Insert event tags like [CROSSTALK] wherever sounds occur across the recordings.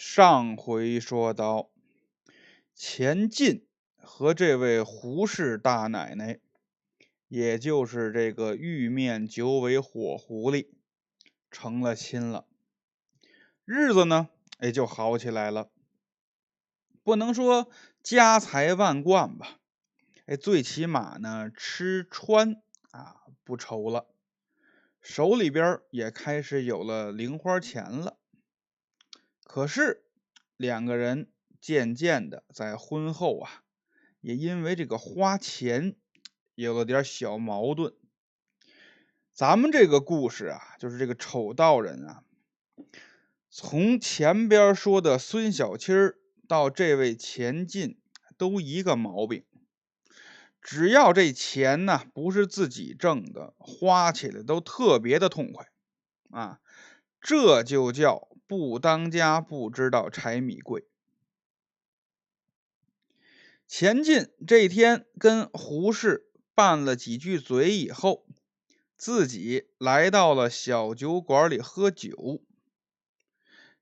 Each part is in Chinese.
上回说到，钱进和这位胡氏大奶奶，也就是这个玉面九尾火狐狸，成了亲了。日子呢，也就好起来了。不能说家财万贯吧，哎，最起码呢，吃穿啊不愁了，手里边也开始有了零花钱了。可是，两个人渐渐的在婚后啊，也因为这个花钱有了点小矛盾。咱们这个故事啊，就是这个丑道人啊，从前边说的孙小七儿到这位钱进，都一个毛病，只要这钱呢不是自己挣的，花起来都特别的痛快啊，这就叫。不当家不知道柴米贵。钱进这天跟胡氏拌了几句嘴以后，自己来到了小酒馆里喝酒。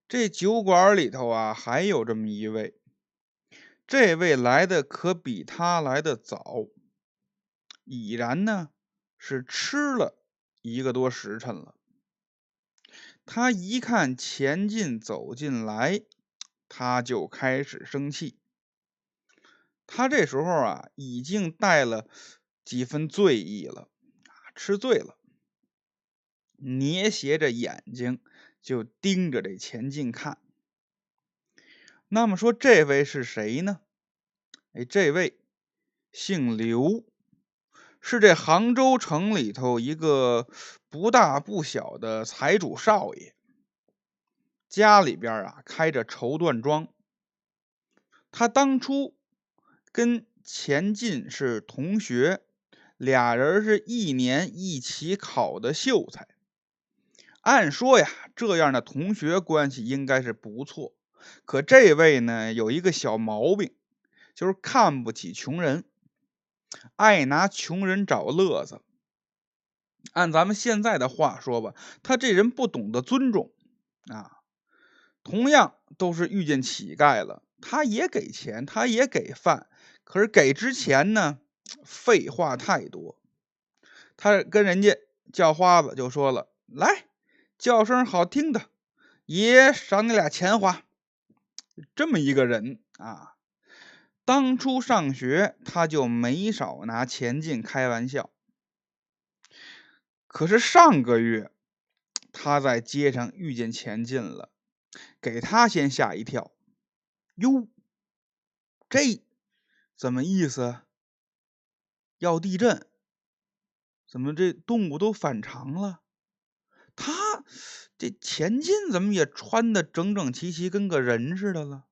这酒馆里头啊，还有这么一位，这位来的可比他来的早，已然呢是吃了一个多时辰了。他一看钱进走进来，他就开始生气。他这时候啊，已经带了几分醉意了，吃醉了，捏斜着眼睛就盯着这钱进看。那么说，这位是谁呢？哎，这位姓刘。是这杭州城里头一个不大不小的财主少爷，家里边啊开着绸缎庄。他当初跟钱进是同学，俩人是一年一起考的秀才。按说呀，这样的同学关系应该是不错。可这位呢，有一个小毛病，就是看不起穷人。爱拿穷人找乐子，按咱们现在的话说吧，他这人不懂得尊重啊。同样都是遇见乞丐了，他也给钱，他也给饭，可是给之前呢，废话太多。他跟人家叫花子就说了：“来，叫声好听的，爷赏你俩钱花。”这么一个人啊。当初上学，他就没少拿钱进开玩笑。可是上个月，他在街上遇见钱进了，给他先吓一跳。哟，这怎么意思？要地震？怎么这动物都反常了？他这钱进怎么也穿的整整齐齐，跟个人似的了？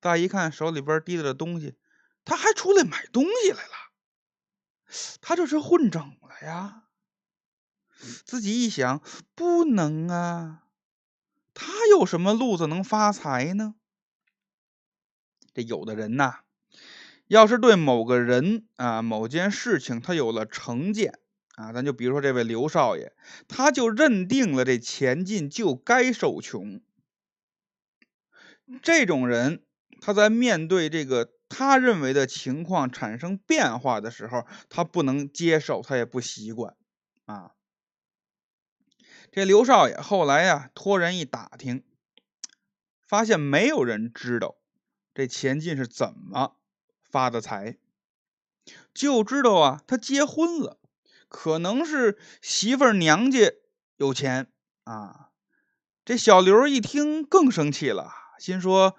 再一看手里边提着的东西，他还出来买东西来了。他这是混整了呀！自己一想，不能啊，他有什么路子能发财呢？这有的人呐，要是对某个人啊、某件事情他有了成见啊，咱就比如说这位刘少爷，他就认定了这钱进就该受穷。这种人。他在面对这个他认为的情况产生变化的时候，他不能接受，他也不习惯啊。这刘少爷后来呀，托人一打听，发现没有人知道这钱进是怎么发的财，就知道啊，他结婚了，可能是媳妇娘家有钱啊。这小刘一听更生气了，心说。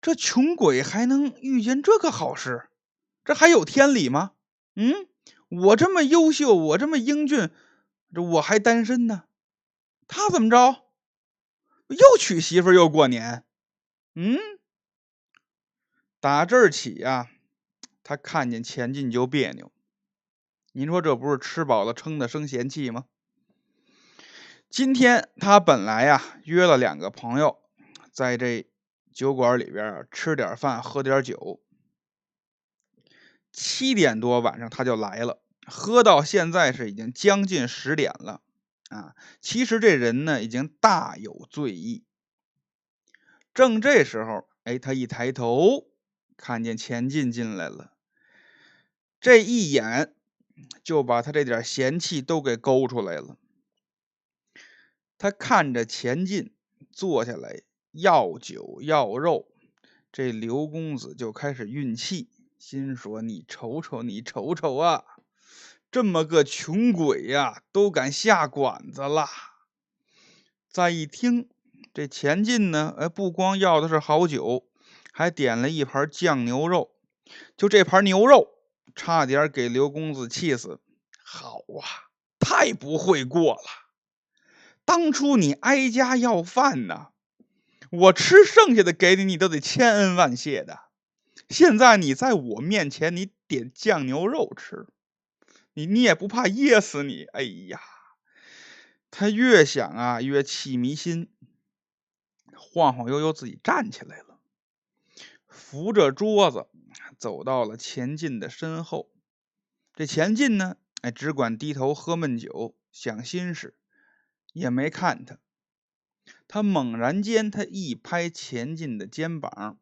这穷鬼还能遇见这个好事？这还有天理吗？嗯，我这么优秀，我这么英俊，这我还单身呢。他怎么着？又娶媳妇又过年？嗯，打这儿起呀，他看见钱进就别扭。您说这不是吃饱了撑的生闲气吗？今天他本来呀约了两个朋友，在这。酒馆里边吃点饭，喝点酒。七点多晚上他就来了，喝到现在是已经将近十点了啊。其实这人呢已经大有醉意。正这时候，哎，他一抬头，看见钱进进来了，这一眼就把他这点嫌弃都给勾出来了。他看着钱进坐下来要酒要肉，这刘公子就开始运气，心说：“你瞅瞅，你瞅瞅啊，这么个穷鬼呀，都敢下馆子了。”再一听。这钱进呢？哎，不光要的是好酒，还点了一盘酱牛肉。就这盘牛肉，差点给刘公子气死。好啊，太不会过了！当初你挨家要饭呢，我吃剩下的给你，你都得千恩万谢的。现在你在我面前，你点酱牛肉吃，你你也不怕噎死你？哎呀，他越想啊，越气迷心。晃晃悠悠自己站起来了，扶着桌子走到了钱进的身后。这钱进呢，哎，只管低头喝闷酒，想心事，也没看他。他猛然间，他一拍钱进的肩膀，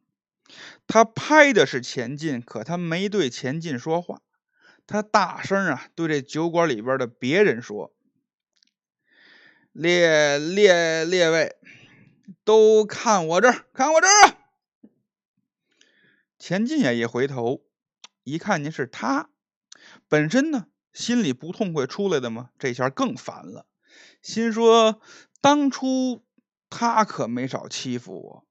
他拍的是钱进，可他没对钱进说话，他大声啊，对这酒馆里边的别人说：“列列列位。”都看我这儿，看我这儿啊！钱进也一回头，一看您是他，本身呢心里不痛快出来的嘛，这下更烦了，心说当初他可没少欺负我，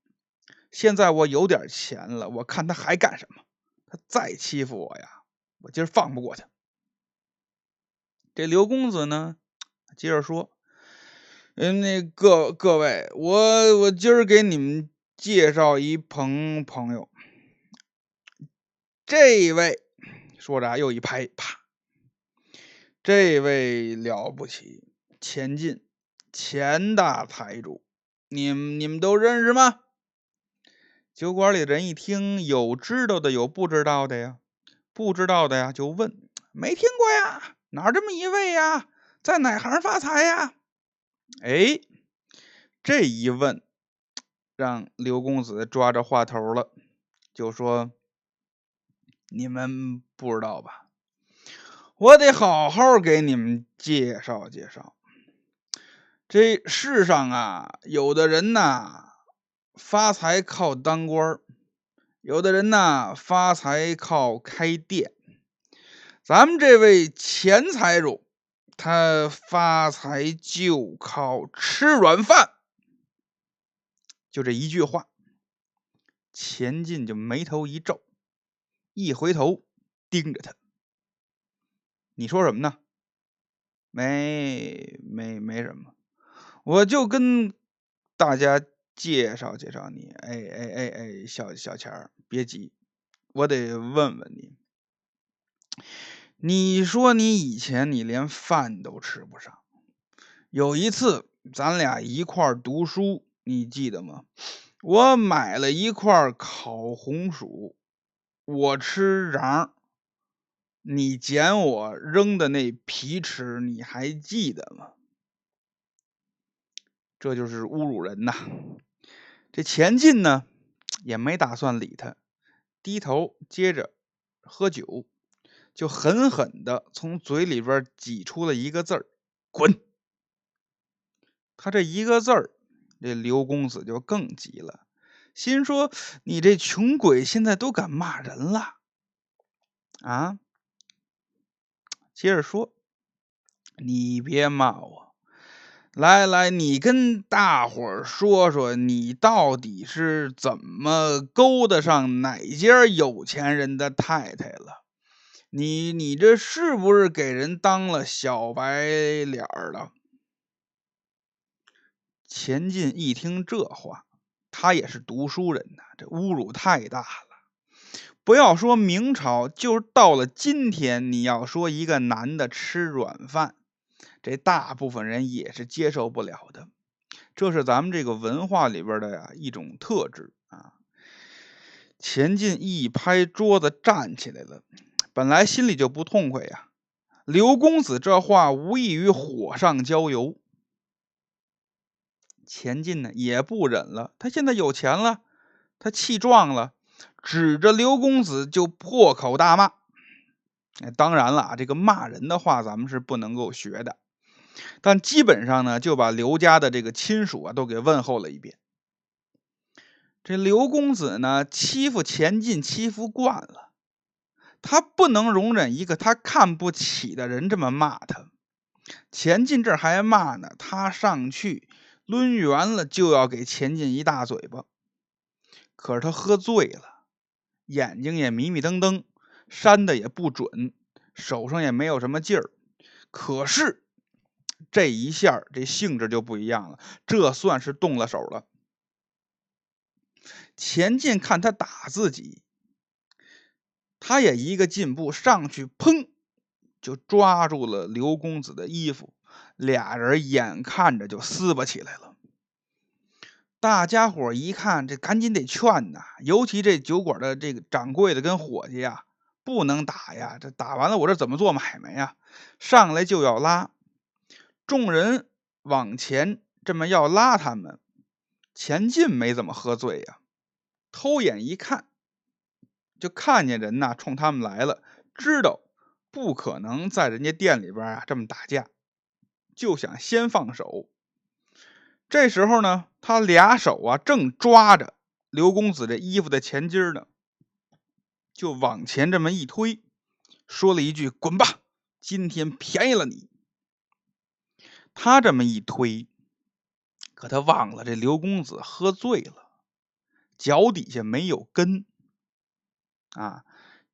现在我有点钱了，我看他还干什么？他再欺负我呀，我今儿放不过他。这刘公子呢，接着说。嗯，那各各位，我我今儿给你们介绍一朋朋友，这位说着又一拍，啪，这位了不起，钱进，钱大财主，你你们都认识吗？酒馆里人一听，有知道的，有不知道的呀，不知道的呀就问，没听过呀，哪这么一位呀，在哪行发财呀？哎，这一问，让刘公子抓着话头了，就说：“你们不知道吧？我得好好给你们介绍介绍。这世上啊，有的人呐，发财靠当官有的人呐，发财靠开店。咱们这位钱财主。”他发财就靠吃软饭，就这一句话，钱进就眉头一皱，一回头盯着他。你说什么呢？没没没什么，我就跟大家介绍介绍你。哎哎哎哎，小小钱儿，别急，我得问问你。你说你以前你连饭都吃不上，有一次咱俩一块读书，你记得吗？我买了一块烤红薯，我吃瓤，你捡我扔的那皮吃，你还记得吗？这就是侮辱人呐！这钱进呢，也没打算理他，低头接着喝酒。就狠狠的从嘴里边挤出了一个字儿：“滚！”他这一个字儿，这刘公子就更急了，心说：“你这穷鬼现在都敢骂人了啊！”接着说：“你别骂我，来来，你跟大伙儿说说，你到底是怎么勾搭上哪家有钱人的太太了？”你你这是不是给人当了小白脸了？钱进一听这话，他也是读书人呐，这侮辱太大了。不要说明朝，就是到了今天，你要说一个男的吃软饭，这大部分人也是接受不了的。这是咱们这个文化里边的呀一种特质啊。钱进一拍桌子，站起来了。本来心里就不痛快呀，刘公子这话无异于火上浇油。钱进呢也不忍了，他现在有钱了，他气壮了，指着刘公子就破口大骂。当然了，这个骂人的话咱们是不能够学的，但基本上呢就把刘家的这个亲属啊都给问候了一遍。这刘公子呢欺负钱进欺负惯了，他不能容忍一个他看不起的人这么骂他。钱进这还骂呢，他上去。抡圆了就要给钱进一大嘴巴，可是他喝醉了，眼睛也迷迷瞪瞪，扇的也不准，手上也没有什么劲儿。可是这一下这性质就不一样了，这算是动了手了。钱进看他打自己，他也一个进步上去，砰，就抓住了刘公子的衣服。俩人眼看着就撕巴起来了，大家伙一看，这赶紧得劝呐。尤其这酒馆的这个掌柜的跟伙计呀，不能打呀，这打完了我这怎么做买卖呀？上来就要拉，众人往前这么要拉他们，钱进没怎么喝醉呀，偷眼一看，就看见人呐冲他们来了，知道不可能在人家店里边啊这么打架。就想先放手，这时候呢，他俩手啊正抓着刘公子这衣服的前襟呢，就往前这么一推，说了一句：“滚吧，今天便宜了你。”他这么一推，可他忘了这刘公子喝醉了，脚底下没有根啊。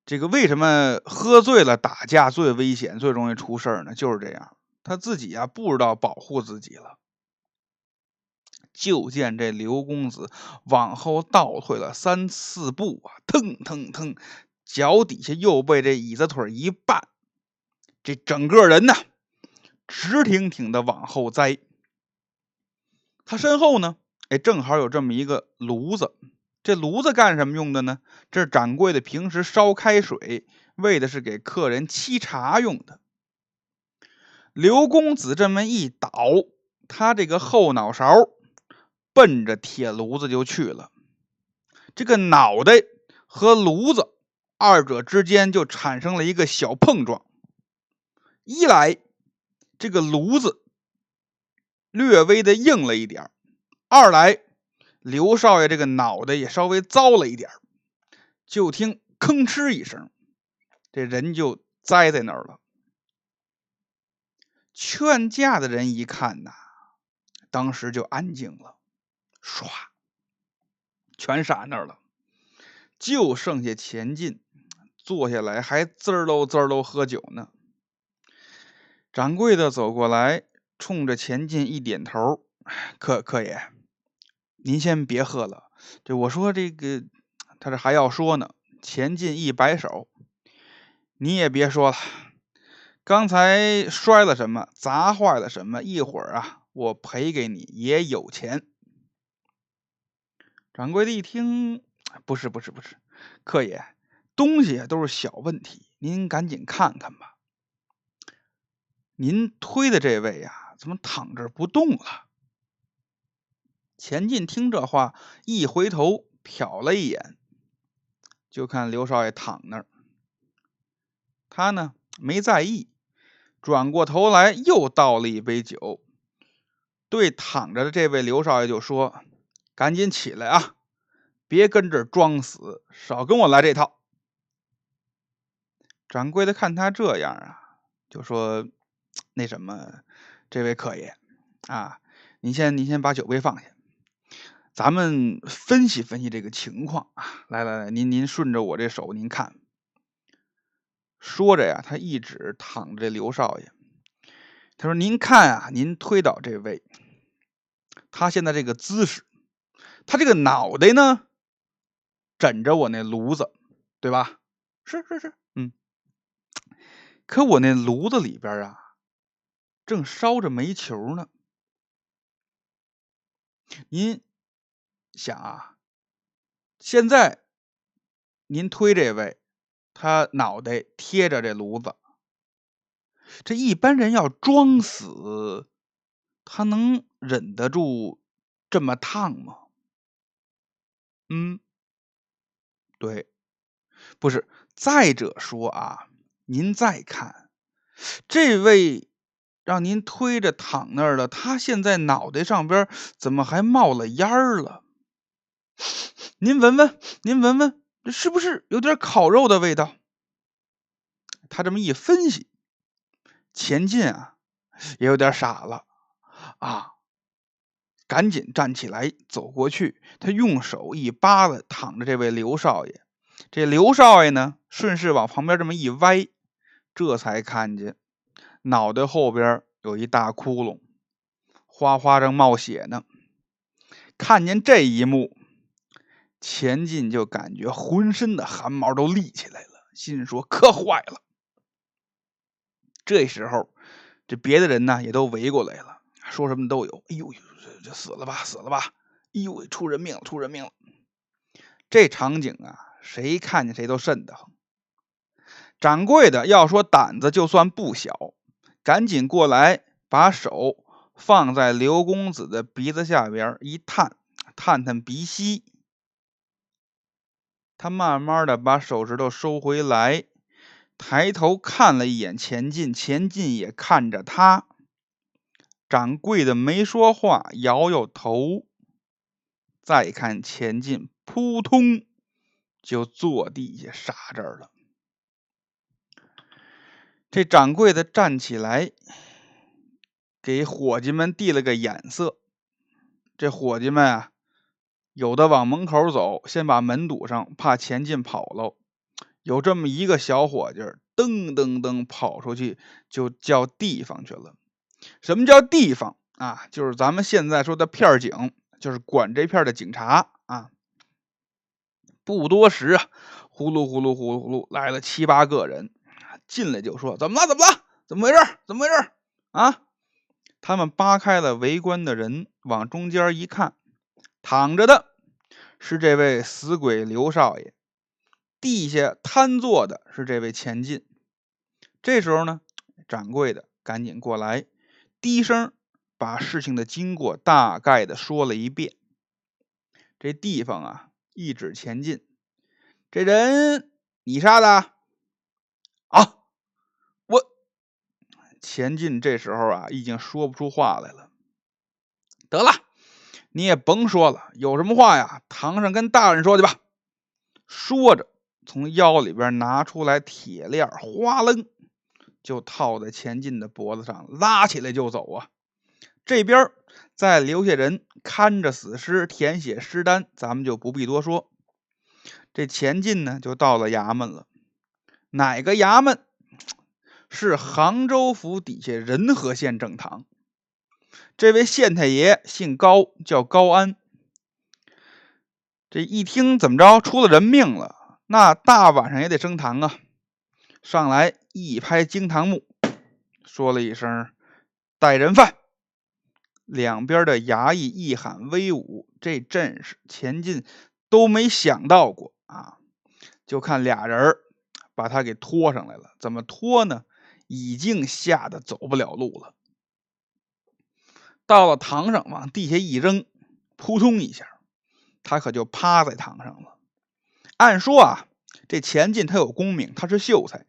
这个为什么喝醉了打架最危险、最容易出事呢？就是这样。他自己呀不知道保护自己了，就见这刘公子往后倒退了三四步啊，腾腾腾，脚底下又被这椅子腿一绊，这整个人呢直挺挺的往后栽。他身后呢，哎，正好有这么一个炉子，这炉子干什么用的呢？这是掌柜的平时烧开水，为的是给客人沏茶用的。刘公子这么一倒，他这个后脑勺奔着铁炉子就去了。这个脑袋和炉子二者之间就产生了一个小碰撞。一来，这个炉子略微的硬了一点二来，刘少爷这个脑袋也稍微糟了一点就听吭哧一声，这人就栽在那儿了。劝架的人一看呐，当时就安静了，唰，全傻那儿了，就剩下钱进坐下来，还滋喽滋喽喝酒呢。掌柜的走过来，冲着钱进一点头：“客客爷，您先别喝了。这我说这个，他这还要说呢。”钱进一摆手：“你也别说了。”刚才摔了什么，砸坏了什么？一会儿啊，我赔给你也有钱。掌柜的一听，不是不是不是，客爷，东西都是小问题，您赶紧看看吧。您推的这位呀，怎么躺这不动了？钱进听这话，一回头瞟了一眼，就看刘少爷躺那儿，他呢没在意。转过头来，又倒了一杯酒，对躺着的这位刘少爷就说：“赶紧起来啊，别跟这装死，少跟我来这套。”掌柜的看他这样啊，就说：“ [TSK] 那什么，这位客爷啊，您先您先把酒杯放下，咱们分析分析这个情况啊。来来来，您您顺着我这手，您看。”说着呀，他一指躺着刘少爷，他说：“您看啊，您推倒这位，他现在这个姿势，他这个脑袋呢，枕着我那炉子，对吧？是是是，嗯。可我那炉子里边啊，正烧着煤球呢。您想啊，现在您推这位。”他脑袋贴着这炉子，这一般人要装死，他能忍得住这么烫吗？嗯，对，不是。再者说啊，您再看这位让您推着躺那儿了，他现在脑袋上边怎么还冒了烟儿了？[LAUGHS] 您闻闻，您闻闻，这是不是有点烤肉的味道？他这么一分析，钱进啊也有点傻了啊。赶紧站起来，走过去。他用手一扒拉躺着这位刘少爷。这刘少爷呢，顺势往旁边这么一歪，这才看见脑袋后边有一大窟窿，哗哗正冒血呢。看见这一幕，钱进就感觉浑身的汗毛都立起来了，心说可坏了。这时候，这别的人呢也都围过来了，说什么都有。哎呦！就死了吧，死了吧！哎呦，出人命了，出人命了！这场景啊，谁看见谁都瘆得慌。掌柜的要说胆子就算不小，赶紧过来，把手放在刘公子的鼻子下边一探，探探鼻息。他慢慢的把手指头收回来，抬头看了一眼钱进，钱进也看着他。掌柜的没说话，摇摇头。再看钱进，扑通就坐地下傻这儿了。这掌柜的站起来，给伙计们递了个眼色。这伙计们啊，有的往门口走，先把门堵上，怕钱进跑了。有这么一个小伙计，噔噔噔跑出去，就叫地方去了。什么叫地方啊？就是咱们现在说的片警，就是管这片的警察啊。不多时啊，呼噜呼噜呼噜呼噜来了七八个人，进来就说：“怎么了？怎么了？怎么回事？怎么回事？”啊！他们扒开了围观的人，往中间一看，躺着的是这位死鬼刘少爷，地下瘫坐的是这位钱进。这时候呢，掌柜的赶紧过来。低声把事情的经过大概的说了一遍。这地方啊，一指前进，这人你杀的啊？我前进这时候啊，已经说不出话来了。得了，你也甭说了，有什么话呀，堂上跟大人说去吧。说着，从腰里边拿出来铁链，哗楞。就套在钱进的脖子上，拉起来就走啊！这边再留下人看着死尸，填写尸单，咱们就不必多说。这钱进呢，就到了衙门了。哪个衙门？是杭州府底下仁和县正堂。这位县太爷姓高，叫高安。这一听怎么着，出了人命了，那大晚上也得升堂啊！上来一拍惊堂木，说了一声“带人犯”。两边的衙役一喊威武，这阵势前进都没想到过啊！就看俩人把他给拖上来了。怎么拖呢？已经吓得走不了路了。到了堂上，往地下一扔，扑通一下，他可就趴在堂上了。按说啊，这钱进他有功名，他是秀才。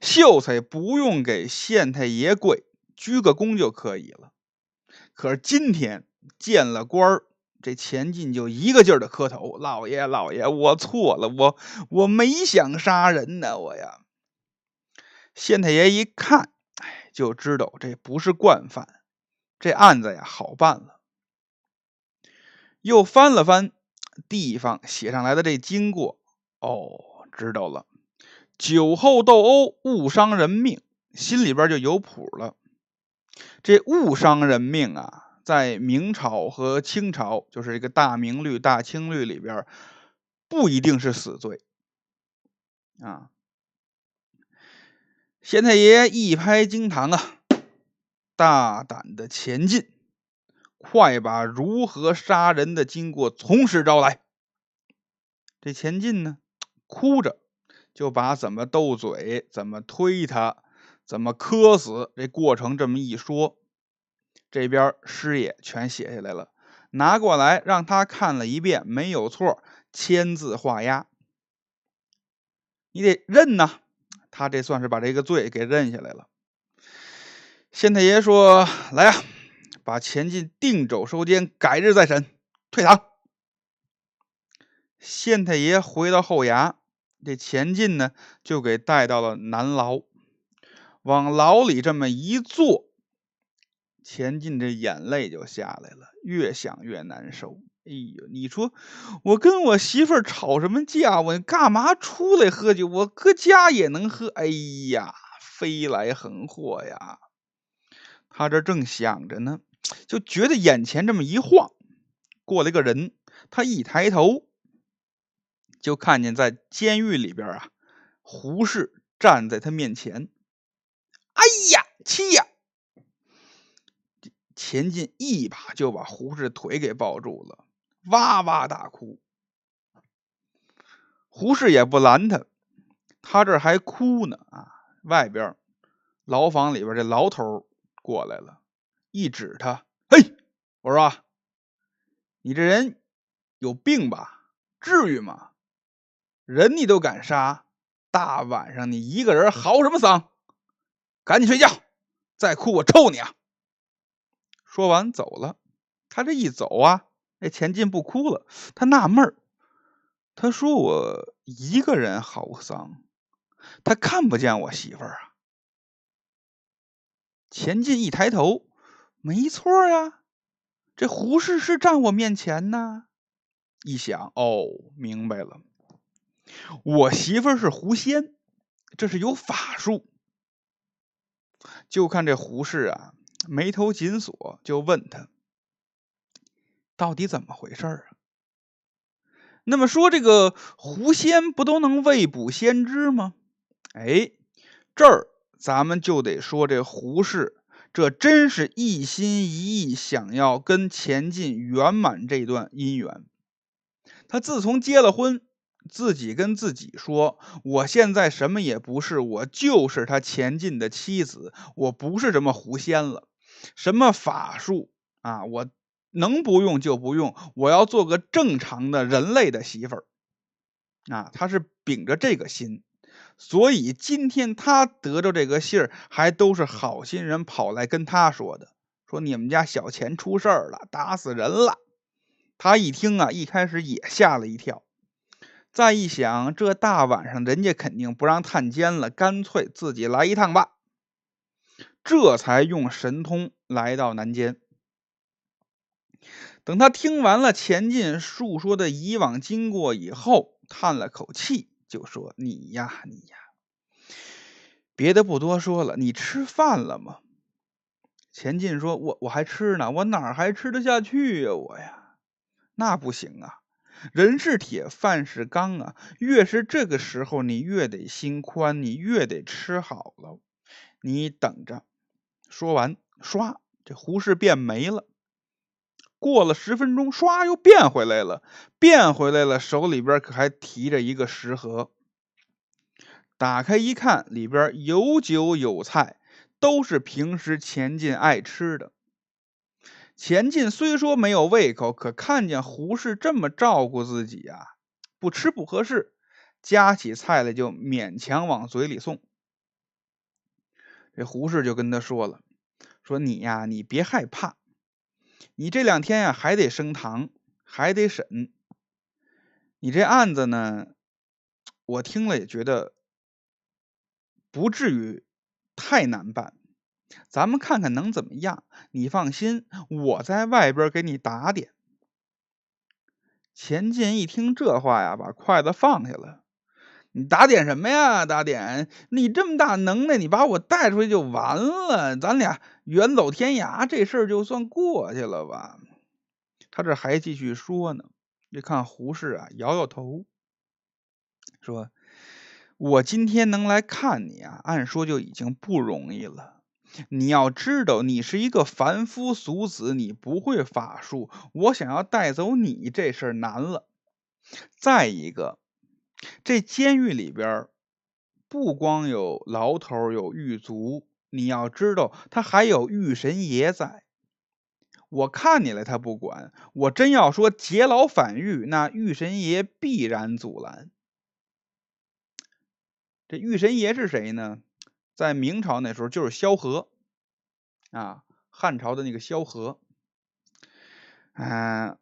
秀才不用给县太爷跪，鞠个躬就可以了。可是今天见了官儿，这钱进就一个劲儿的磕头：“老爷，老爷，我错了，我我没想杀人呢，我呀。”县太爷一看，哎，就知道这不是惯犯，这案子呀好办了。又翻了翻地方写上来的这经过，哦，知道了。酒后斗殴误伤人命，心里边就有谱了。这误伤人命啊，在明朝和清朝，就是这个大明律、大清律里边，不一定是死罪啊。县太爷一拍惊堂啊，大胆的前进，快把如何杀人的经过从实招来。这前进呢，哭着。就把怎么斗嘴、怎么推他、怎么磕死这过程这么一说，这边师爷全写下来了。拿过来让他看了一遍，没有错，签字画押。你得认呐，他这算是把这个罪给认下来了。县太爷说：“来呀，把钱进定州收监，改日再审，退堂。”县太爷回到后衙，这钱进呢就给带到了南牢，往牢里这么一坐，钱进这眼泪就下来了，越想越难受。哎呦，你说我跟我媳妇吵什么架？我干嘛出来喝酒？我搁家也能喝。哎呀，飞来横祸呀！他这正想着呢，就觉得眼前这么一晃，过来个人。他一抬头。就看见在监狱里边啊，胡适站在他面前。哎呀，气呀！钱进一把就把胡适腿给抱住了，哇哇大哭。胡适也不拦他，他这还哭呢啊！外边牢房里边这牢头过来了，一指他，嘿，我说，你这人有病吧？至于吗？人你都敢杀，大晚上你一个人嚎什么丧？赶紧睡觉，再哭我抽你啊！说完走了。他这一走啊，那钱进不哭了。他纳闷儿，他说我一个人嚎丧，他看不见我媳妇儿啊。钱进一抬头，没错呀，这胡适是站我面前呢。一想，哦，明白了。我媳妇是狐仙，这是有法术。就看这胡适啊，眉头紧锁，就问他到底怎么回事啊？那么说这个狐仙不都能未卜先知吗？哎，这儿咱们就得说这胡适，这真是一心一意想要跟钱进圆满这段姻缘。他自从结了婚。自己跟自己说：“我现在什么也不是，我就是他钱进的妻子，我不是什么狐仙了，什么法术啊，我能不用就不用，我要做个正常的人类的媳妇儿。”啊，他是秉着这个心，所以今天他得着这个信儿，还都是好心人跑来跟他说的，说你们家小钱出事儿了，打死人了。他一听啊，一开始也吓了一跳。再一想，这大晚上人家肯定不让探监了，干脆自己来一趟吧。这才用神通来到南监。等他听完了钱进述说的以往经过以后，叹了口气，就说：“你呀，你呀，别的不多说了，你吃饭了吗？”钱进说：“我我还吃呢，我哪还吃得下去呀？我呀，那不行啊。”人是铁，饭是钢啊！越是这个时候，你越得心宽，你越得吃好了。你等着。说完，唰，这胡适变没了。过了十分钟，唰，又变回来了。变回来了，手里边可还提着一个食盒。打开一看，里边有酒有菜，都是平时钱进爱吃的。钱进虽说没有胃口，可看见胡适这么照顾自己呀，不吃不合适，夹起菜来就勉强往嘴里送。这胡适就跟他说了：“说你呀，你别害怕，你这两天呀还得升堂，还得审。你这案子呢，我听了也觉得不至于太难办。”咱们看看能怎么样？你放心，我在外边给你打点。钱进一听这话呀，把筷子放下了。你打点什么呀？打点？你这么大能耐，你把我带出去就完了，咱俩远走天涯，这事儿就算过去了吧？他这还继续说呢。你看胡适啊，摇摇头，说：“我今天能来看你啊，按说就已经不容易了。”你要知道，你是一个凡夫俗子，你不会法术。我想要带走你这事儿难了。再一个，这监狱里边不光有牢头有狱卒，你要知道，他还有狱神爷在。我看你来，他不管；我真要说劫牢反狱，那玉神爷必然阻拦。这玉神爷是谁呢？在明朝那时候就是萧何啊，汉朝的那个萧何。嗯，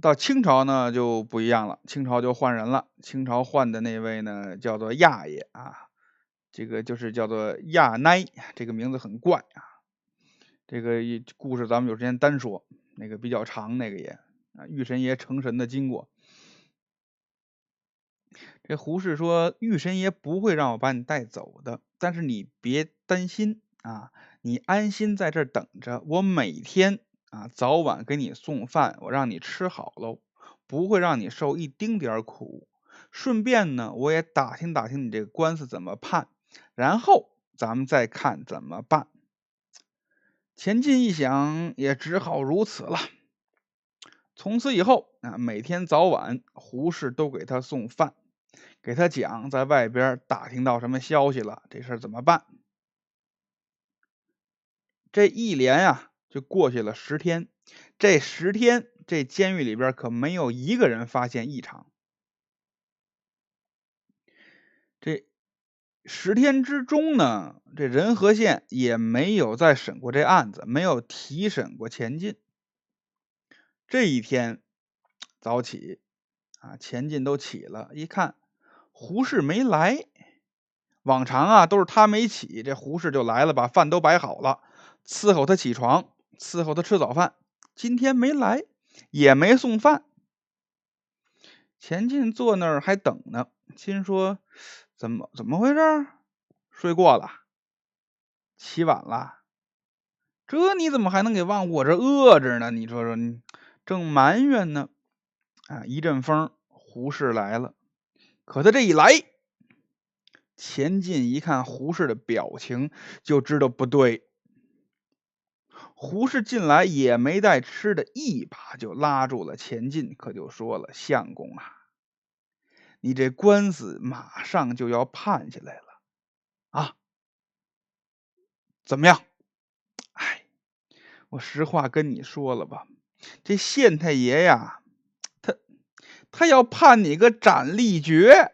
到清朝呢就不一样了，清朝就换人了。清朝换的那位呢叫做亚爷啊，这个就是叫做亚奈，这个名字很怪啊。这个故事咱们有时间单说，那个比较长，那个也啊，玉神爷成神的经过。这胡适说：“玉神爷不会让我把你带走的，但是你别担心啊，你安心在这儿等着，我每天啊早晚给你送饭，我让你吃好喽，不会让你受一丁点儿苦。顺便呢，我也打听打听你这个官司怎么判，然后咱们再看怎么办。”钱进一想，也只好如此了。从此以后啊，每天早晚胡适都给他送饭。给他讲，在外边打听到什么消息了，这事怎么办？这一连啊，就过去了十天。这十天，这监狱里边可没有一个人发现异常。这十天之中呢，这仁和县也没有再审过这案子，没有提审过钱进。这一天早起啊，钱进都起了，一看。胡适没来，往常啊都是他没起，这胡适就来了，把饭都摆好了，伺候他起床，伺候他吃早饭。今天没来，也没送饭。钱进坐那儿还等呢，心说：怎么怎么回事？睡过了，起晚了，这你怎么还能给忘？我这饿着呢，你说说，正埋怨呢，啊，一阵风，胡适来了。可他这一来，钱进一看胡适的表情，就知道不对。胡适进来也没带吃的，一把就拉住了钱进，可就说了：“相公啊，你这官司马上就要判下来了，啊，怎么样？哎，我实话跟你说了吧，这县太爷呀。”他要判你个斩立决。